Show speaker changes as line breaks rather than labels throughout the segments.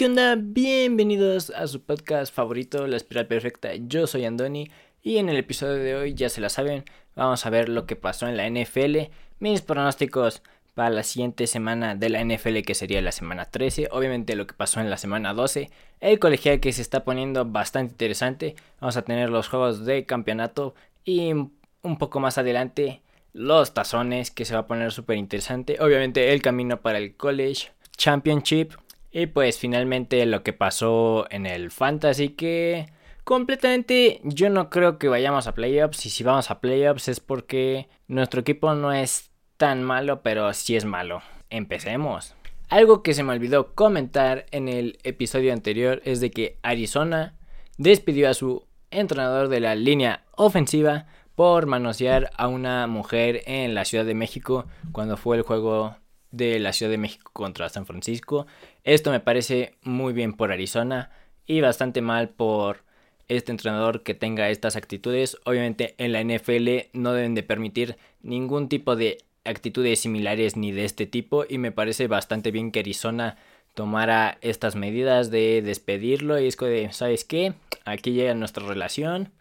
¿qué onda? Bienvenidos a su podcast favorito, La Espiral Perfecta. Yo soy Andoni y en el episodio de hoy, ya se la saben, vamos a ver lo que pasó en la NFL, mis pronósticos para la siguiente semana de la NFL que sería la semana 13, obviamente lo que pasó en la semana 12, el colegial que se está poniendo bastante interesante, vamos a tener los juegos de campeonato y un poco más adelante los tazones que se va a poner súper interesante, obviamente el camino para el college championship y pues finalmente lo que pasó en el fantasy que completamente yo no creo que vayamos a playoffs y si vamos a playoffs es porque nuestro equipo no es tan malo pero sí es malo. Empecemos. Algo que se me olvidó comentar en el episodio anterior es de que Arizona despidió a su entrenador de la línea ofensiva por manosear a una mujer en la Ciudad de México cuando fue el juego de la Ciudad de México contra San Francisco. Esto me parece muy bien por Arizona y bastante mal por este entrenador que tenga estas actitudes. Obviamente en la NFL no deben de permitir ningún tipo de actitudes similares ni de este tipo y me parece bastante bien que Arizona tomara estas medidas de despedirlo y es de, ¿sabes qué? Aquí llega nuestra relación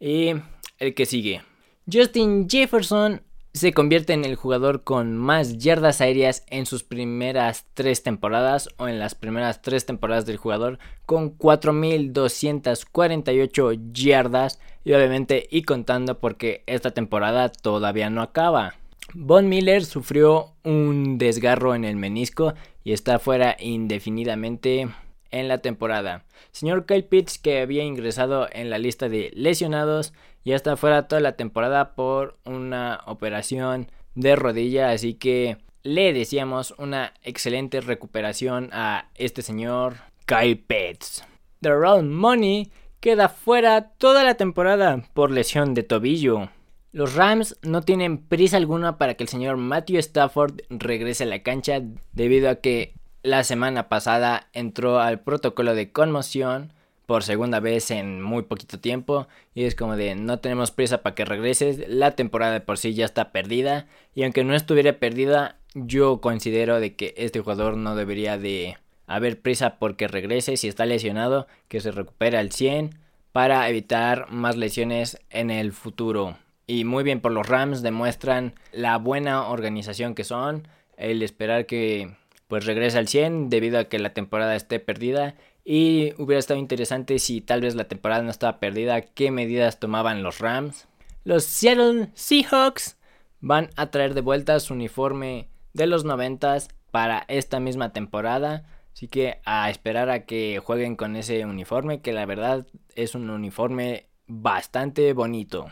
y el que sigue. Justin Jefferson se convierte en el jugador con más yardas aéreas en sus primeras tres temporadas o en las primeras tres temporadas del jugador con 4.248 yardas y obviamente y contando porque esta temporada todavía no acaba. Von Miller sufrió un desgarro en el menisco y está fuera indefinidamente en la temporada. Señor Kyle Pitts, que había ingresado en la lista de lesionados, ya está fuera toda la temporada por una operación de rodilla, así que le decíamos una excelente recuperación a este señor Kyle Pitts. The Round Money queda fuera toda la temporada por lesión de tobillo. Los Rams no tienen prisa alguna para que el señor Matthew Stafford regrese a la cancha debido a que la semana pasada entró al protocolo de conmoción por segunda vez en muy poquito tiempo. Y es como de no tenemos prisa para que regreses, la temporada de por sí ya está perdida. Y aunque no estuviera perdida, yo considero de que este jugador no debería de haber prisa porque regrese. Si está lesionado, que se recupere al 100 para evitar más lesiones en el futuro. Y muy bien por los Rams demuestran la buena organización que son, el esperar que pues regresa al 100 debido a que la temporada esté perdida y hubiera estado interesante si tal vez la temporada no estaba perdida, qué medidas tomaban los Rams. Los Seattle Seahawks van a traer de vuelta su uniforme de los 90 para esta misma temporada. Así que a esperar a que jueguen con ese uniforme, que la verdad es un uniforme bastante bonito.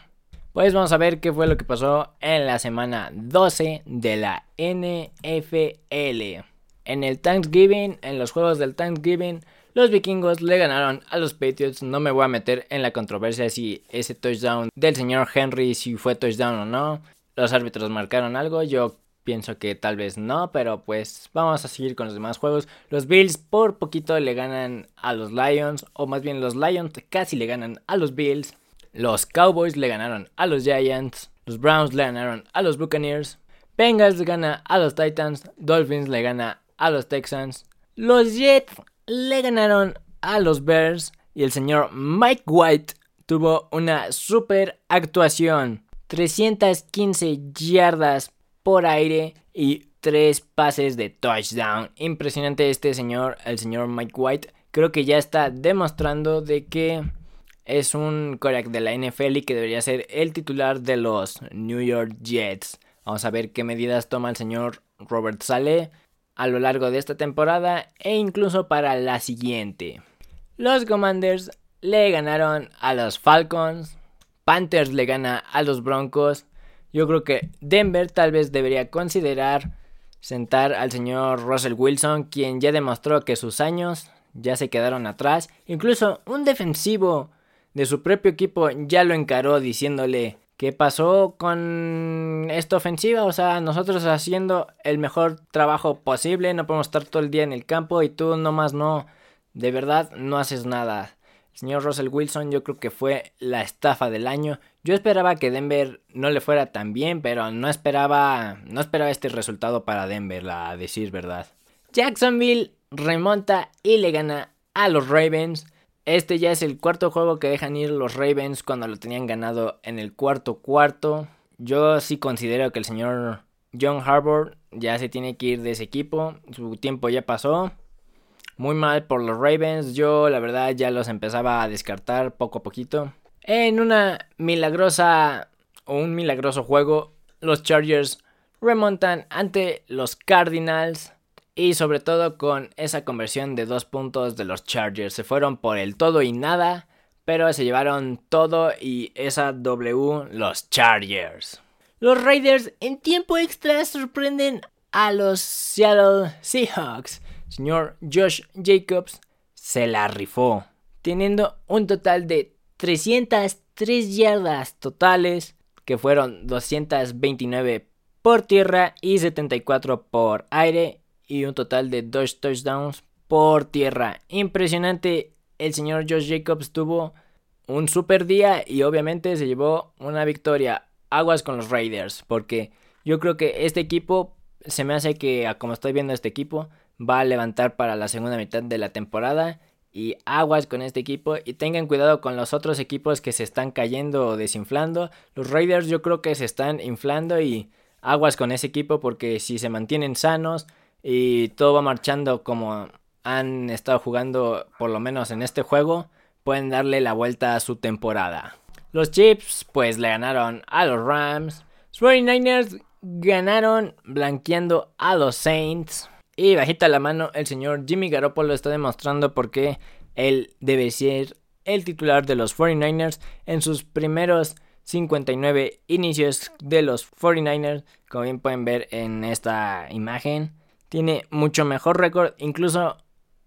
Pues vamos a ver qué fue lo que pasó en la semana 12 de la NFL. En el Thanksgiving, en los juegos del Thanksgiving, los vikingos le ganaron a los Patriots. No me voy a meter en la controversia si ese touchdown del señor Henry, si fue touchdown o no. Los árbitros marcaron algo. Yo pienso que tal vez no, pero pues vamos a seguir con los demás juegos. Los Bills por poquito le ganan a los Lions, o más bien los Lions casi le ganan a los Bills. Los Cowboys le ganaron a los Giants. Los Browns le ganaron a los Buccaneers. Bengals le gana a los Titans. Dolphins le gana a los Texans. Los Jets le ganaron a los Bears y el señor Mike White tuvo una super actuación. 315 yardas por aire y 3 pases de touchdown. Impresionante este señor, el señor Mike White. Creo que ya está demostrando de que es un coreback de la NFL y que debería ser el titular de los New York Jets. Vamos a ver qué medidas toma el señor Robert Saleh a lo largo de esta temporada e incluso para la siguiente. Los Commanders le ganaron a los Falcons, Panthers le gana a los Broncos. Yo creo que Denver tal vez debería considerar sentar al señor Russell Wilson, quien ya demostró que sus años ya se quedaron atrás. Incluso un defensivo de su propio equipo ya lo encaró diciéndole ¿Qué pasó con esta ofensiva? O sea, nosotros haciendo el mejor trabajo posible, no podemos estar todo el día en el campo y tú nomás no, de verdad no haces nada. Señor Russell Wilson yo creo que fue la estafa del año. Yo esperaba que Denver no le fuera tan bien, pero no esperaba, no esperaba este resultado para Denver, a decir verdad. Jacksonville remonta y le gana a los Ravens. Este ya es el cuarto juego que dejan ir los Ravens cuando lo tenían ganado en el cuarto cuarto. Yo sí considero que el señor John Harbour ya se tiene que ir de ese equipo. Su tiempo ya pasó. Muy mal por los Ravens. Yo la verdad ya los empezaba a descartar poco a poquito. En una milagrosa o un milagroso juego, los Chargers remontan ante los Cardinals. Y sobre todo con esa conversión de dos puntos de los Chargers. Se fueron por el todo y nada. Pero se llevaron todo y esa W los Chargers. Los Raiders en tiempo extra sorprenden a los Seattle Seahawks. Señor Josh Jacobs se la rifó, teniendo un total de 303 yardas totales, que fueron 229 por tierra y 74 por aire, y un total de 2 touchdowns por tierra. Impresionante, el señor Josh Jacobs tuvo un super día y obviamente se llevó una victoria. Aguas con los Raiders, porque yo creo que este equipo se me hace que, como estoy viendo este equipo, va a levantar para la segunda mitad de la temporada. Y aguas con este equipo. Y tengan cuidado con los otros equipos que se están cayendo o desinflando. Los Raiders yo creo que se están inflando. Y aguas con ese equipo porque si se mantienen sanos y todo va marchando como han estado jugando por lo menos en este juego, pueden darle la vuelta a su temporada. Los Chips pues le ganaron a los Rams. Los 49ers ganaron blanqueando a los Saints. Y bajita la mano, el señor Jimmy Garoppolo está demostrando por qué él debe ser el titular de los 49ers en sus primeros 59 inicios de los 49ers. Como bien pueden ver en esta imagen, tiene mucho mejor récord, incluso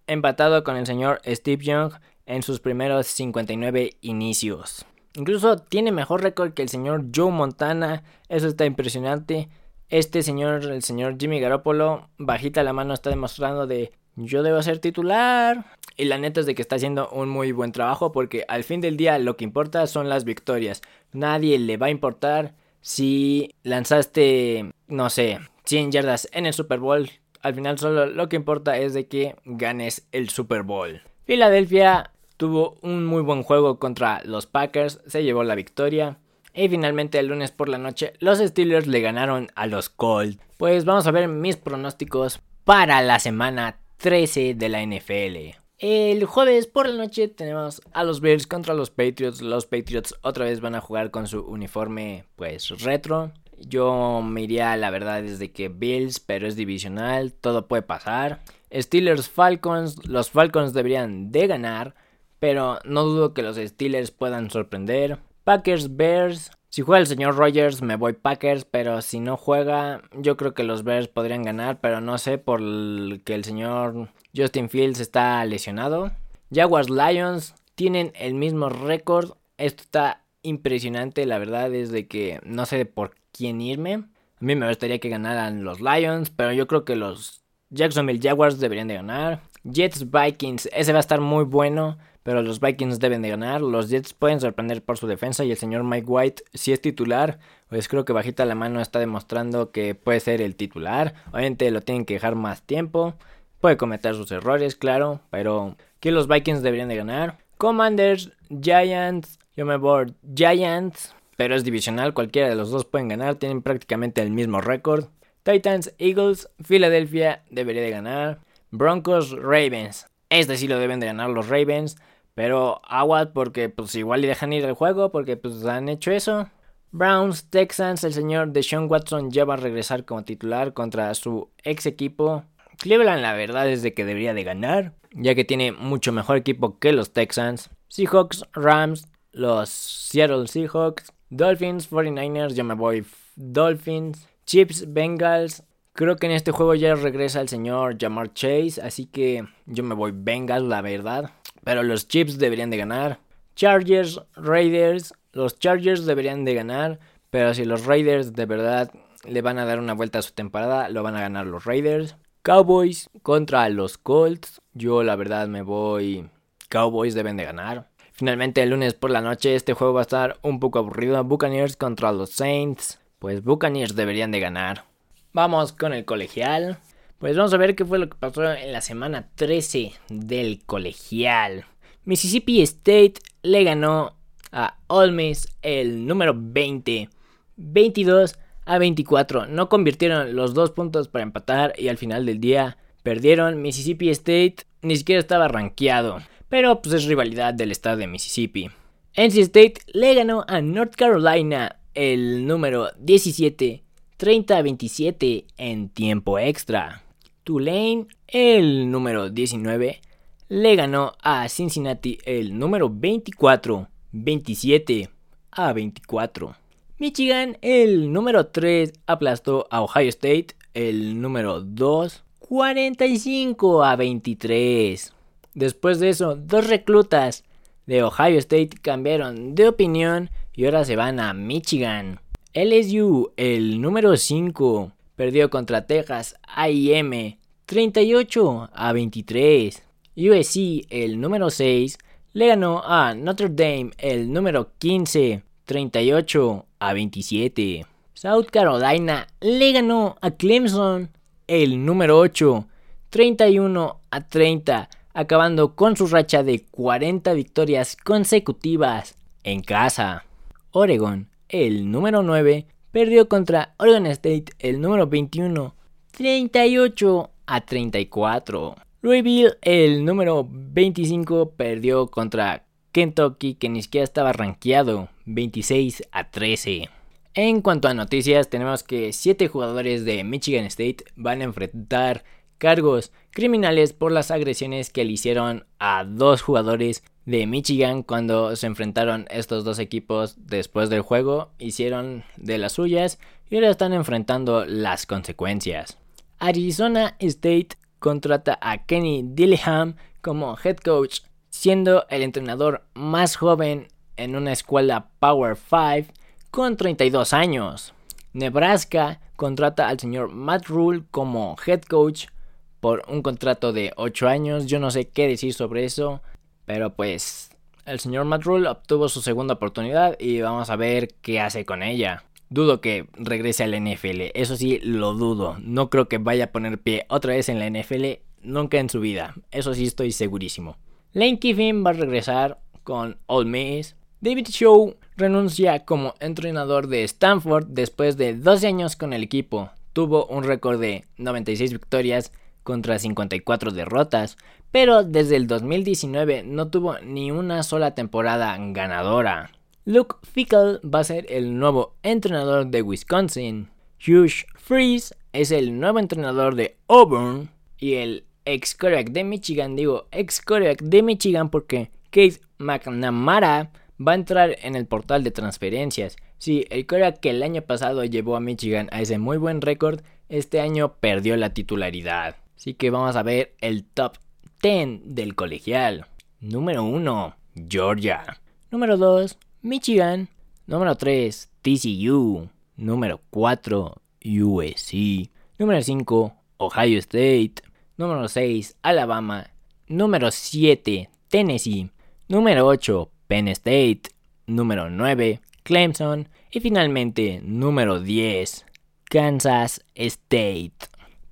empatado con el señor Steve Young en sus primeros 59 inicios. Incluso tiene mejor récord que el señor Joe Montana. Eso está impresionante. Este señor, el señor Jimmy Garoppolo, bajita la mano está demostrando de yo debo ser titular. Y la neta es de que está haciendo un muy buen trabajo porque al fin del día lo que importa son las victorias. Nadie le va a importar si lanzaste, no sé, 100 yardas en el Super Bowl. Al final solo lo que importa es de que ganes el Super Bowl. Filadelfia tuvo un muy buen juego contra los Packers, se llevó la victoria. Y finalmente el lunes por la noche los Steelers le ganaron a los Colts. Pues vamos a ver mis pronósticos para la semana 13 de la NFL. El jueves por la noche tenemos a los Bears contra los Patriots. Los Patriots otra vez van a jugar con su uniforme pues retro. Yo me iría la verdad desde que Bills, pero es divisional, todo puede pasar. Steelers Falcons, los Falcons deberían de ganar, pero no dudo que los Steelers puedan sorprender. Packers, Bears. Si juega el señor Rogers, me voy Packers, pero si no juega, yo creo que los Bears podrían ganar, pero no sé por que el señor Justin Fields está lesionado. Jaguars, Lions tienen el mismo récord. Esto está impresionante, la verdad es de que no sé por quién irme. A mí me gustaría que ganaran los Lions, pero yo creo que los Jacksonville Jaguars deberían de ganar. Jets Vikings, ese va a estar muy bueno pero los Vikings deben de ganar. Los Jets pueden sorprender por su defensa y el señor Mike White, si es titular, pues creo que bajita la mano está demostrando que puede ser el titular. Obviamente lo tienen que dejar más tiempo. Puede cometer sus errores, claro, pero que los Vikings deberían de ganar. Commanders, Giants, yo me voy Giants, pero es divisional, cualquiera de los dos pueden ganar, tienen prácticamente el mismo récord. Titans, Eagles, Philadelphia debería de ganar. Broncos, Ravens. Este sí lo deben de ganar los Ravens. Pero agua porque pues igual y dejan ir el juego porque pues han hecho eso. Browns, Texans, el señor Deshaun Watson ya va a regresar como titular contra su ex equipo. Cleveland la verdad es de que debería de ganar, ya que tiene mucho mejor equipo que los Texans. Seahawks, Rams, los Seattle Seahawks, Dolphins, 49ers, yo me voy Dolphins, Chips, Bengals. Creo que en este juego ya regresa el señor Jamar Chase, así que yo me voy Bengals, la verdad. Pero los Chips deberían de ganar. Chargers, Raiders. Los Chargers deberían de ganar. Pero si los Raiders de verdad le van a dar una vuelta a su temporada, lo van a ganar los Raiders. Cowboys contra los Colts. Yo la verdad me voy. Cowboys deben de ganar. Finalmente el lunes por la noche este juego va a estar un poco aburrido. Buccaneers contra los Saints. Pues Buccaneers deberían de ganar. Vamos con el colegial. Pues vamos a ver qué fue lo que pasó en la semana 13 del colegial. Mississippi State le ganó a Ole Miss el número 20, 22 a 24. No convirtieron los dos puntos para empatar y al final del día perdieron. Mississippi State ni siquiera estaba rankeado, pero pues es rivalidad del estado de Mississippi. NC State le ganó a North Carolina el número 17, 30 a 27 en tiempo extra. Tulane, el número 19, le ganó a Cincinnati el número 24, 27 a 24. Michigan, el número 3, aplastó a Ohio State, el número 2, 45 a 23. Después de eso, dos reclutas de Ohio State cambiaron de opinión y ahora se van a Michigan. LSU, el número 5, perdió contra Texas AM 38 a 23. USC, el número 6, le ganó a Notre Dame el número 15 38 a 27. South Carolina le ganó a Clemson el número 8 31 a 30, acabando con su racha de 40 victorias consecutivas en casa. Oregon, el número 9, perdió contra Oregon State el número 21 38 a 34. Louisville, el número 25, perdió contra Kentucky, que ni siquiera estaba rankeado, 26 a 13. En cuanto a noticias, tenemos que 7 jugadores de Michigan State van a enfrentar cargos criminales por las agresiones que le hicieron a dos jugadores de Michigan cuando se enfrentaron estos dos equipos después del juego, hicieron de las suyas y ahora están enfrentando las consecuencias. Arizona State contrata a Kenny Dillingham como head coach, siendo el entrenador más joven en una escuela Power 5 con 32 años. Nebraska contrata al señor Matt Rule como head coach por un contrato de 8 años. Yo no sé qué decir sobre eso, pero pues el señor Matt Rule obtuvo su segunda oportunidad y vamos a ver qué hace con ella. Dudo que regrese al NFL, eso sí lo dudo. No creo que vaya a poner pie otra vez en la NFL, nunca en su vida. Eso sí estoy segurísimo. Lane Kiffin va a regresar con All Miss. David Shaw renuncia como entrenador de Stanford después de 12 años con el equipo. Tuvo un récord de 96 victorias contra 54 derrotas, pero desde el 2019 no tuvo ni una sola temporada ganadora. Luke Fickle va a ser el nuevo entrenador de Wisconsin. Hugh Freeze es el nuevo entrenador de Auburn. Y el ex coreback de Michigan, digo ex coreback de Michigan porque Keith McNamara va a entrar en el portal de transferencias. Sí, el coreback que el año pasado llevó a Michigan a ese muy buen récord, este año perdió la titularidad. Así que vamos a ver el top 10 del colegial. Número 1, Georgia. Número 2, Michigan. Número 3, TCU. Número 4, USC. Número 5, Ohio State. Número 6, Alabama. Número 7, Tennessee. Número 8, Penn State. Número 9, Clemson. Y finalmente, número 10, Kansas State.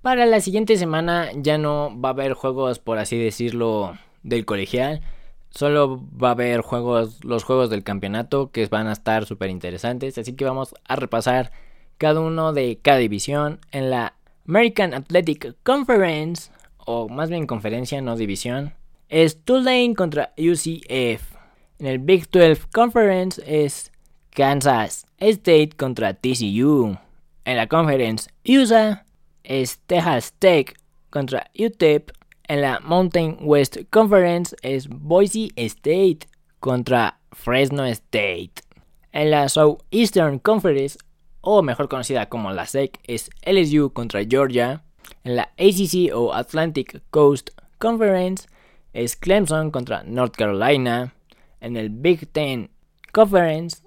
Para la siguiente semana ya no va a haber juegos, por así decirlo, del colegial Solo va a haber juegos, los juegos del campeonato que van a estar súper interesantes. Así que vamos a repasar cada uno de cada división. En la American Athletic Conference, o más bien conferencia, no división, es Tulane contra UCF. En el Big 12 Conference es Kansas State contra TCU. En la Conference USA es Texas Tech contra UTEP. En la Mountain West Conference es Boise State contra Fresno State. En la Southeastern Conference, o mejor conocida como la SEC, es LSU contra Georgia. En la ACC o Atlantic Coast Conference es Clemson contra North Carolina. En el Big Ten Conference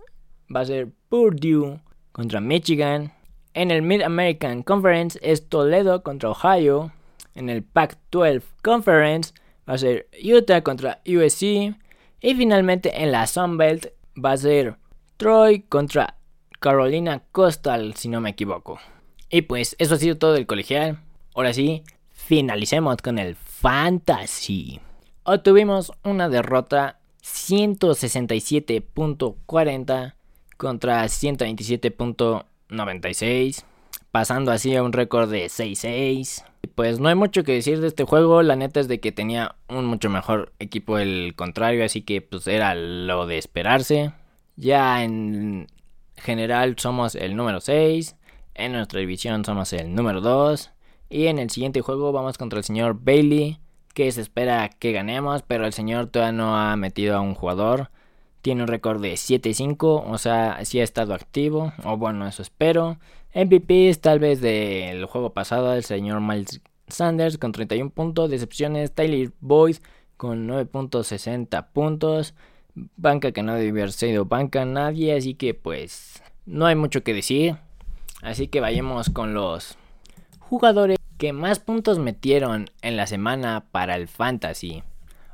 va a ser Purdue contra Michigan. En el Mid American Conference es Toledo contra Ohio. En el Pac-12 Conference va a ser Utah contra USC. Y finalmente en la Sunbelt va a ser Troy contra Carolina Coastal, si no me equivoco. Y pues eso ha sido todo el colegial. ahora sí, finalicemos con el fantasy. Obtuvimos una derrota 167.40 contra 127.96, pasando así a un récord de 6-6. Pues no hay mucho que decir de este juego, la neta es de que tenía un mucho mejor equipo el contrario, así que pues era lo de esperarse. Ya en general somos el número 6, en nuestra división somos el número 2 y en el siguiente juego vamos contra el señor Bailey que se espera que ganemos, pero el señor todavía no ha metido a un jugador. Tiene un récord de 7-5, o sea, sí ha estado activo, o bueno, eso espero. MVP tal vez del juego pasado, el señor Miles Sanders con 31 puntos. Decepciones, Tyler Boyd con 9.60 puntos. Banca que no debe haber sido banca nadie, así que pues no hay mucho que decir. Así que vayamos con los jugadores que más puntos metieron en la semana para el fantasy.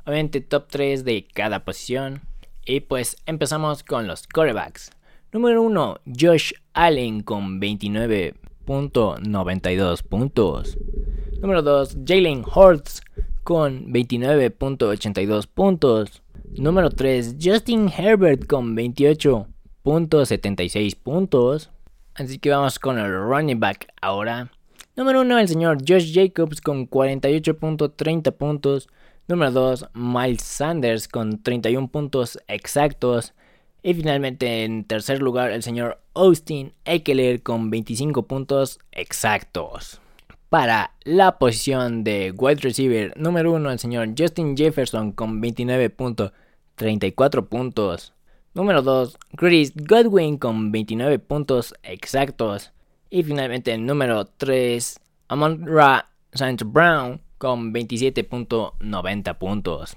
Obviamente top 3 de cada posición. Y pues empezamos con los quarterbacks. Número 1, Josh Allen con 29.92 puntos. Número 2, Jalen Hurts con 29.82 puntos. Número 3, Justin Herbert con 28.76 puntos. Así que vamos con el running back ahora. Número 1, el señor Josh Jacobs con 48.30 puntos. Número 2, Miles Sanders con 31 puntos exactos. Y finalmente en tercer lugar el señor Austin Eckler con 25 puntos exactos. Para la posición de wide receiver número 1 el señor Justin Jefferson con 29.34 puntos. Número 2 Chris Godwin con 29 puntos exactos. Y finalmente el número 3, Amon Ra Saint Brown con 27.90 puntos.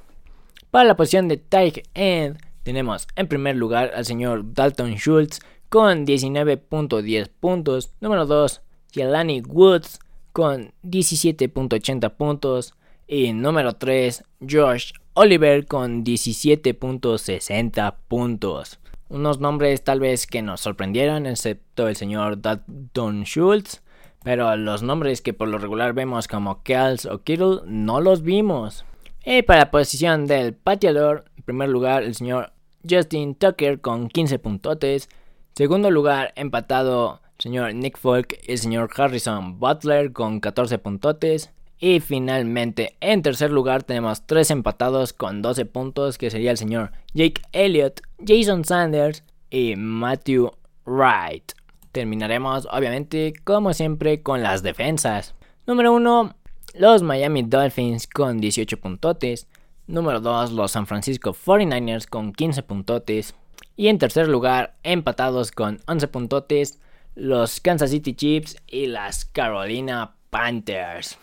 Para la posición de tight end tenemos en primer lugar al señor Dalton Schultz con 19.10 puntos. Número 2, Jelani Woods con 17.80 puntos. Y número 3, Josh Oliver con 17.60 puntos unos nombres tal vez que nos sorprendieron, excepto el señor Dalton Schultz. Pero los nombres que por lo regular vemos como Kels o Kittle no los vimos. Y para la posición del pateador, en primer lugar el señor Justin Tucker con 15 puntotes. Segundo lugar, empatado el señor Nick Folk y el señor Harrison Butler con 14 puntotes. Y finalmente, en tercer lugar tenemos tres empatados con 12 puntos, que sería el señor Jake Elliott, Jason Sanders y Matthew Wright. Terminaremos, obviamente, como siempre, con las defensas. Número 1, los Miami Dolphins con 18 puntotes. Número 2, los San Francisco 49ers con 15 puntotes. Y en tercer lugar, empatados con 11 puntotes, los Kansas City Chiefs y las Carolina Panthers.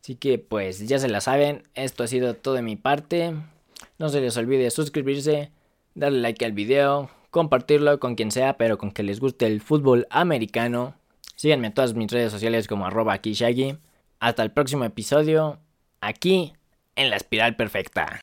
Así que pues ya se la saben, esto ha sido todo de mi parte. No se les olvide suscribirse, darle like al video, compartirlo con quien sea, pero con que les guste el fútbol americano. Síganme en todas mis redes sociales como arroba aquí. Hasta el próximo episodio, aquí en la espiral perfecta.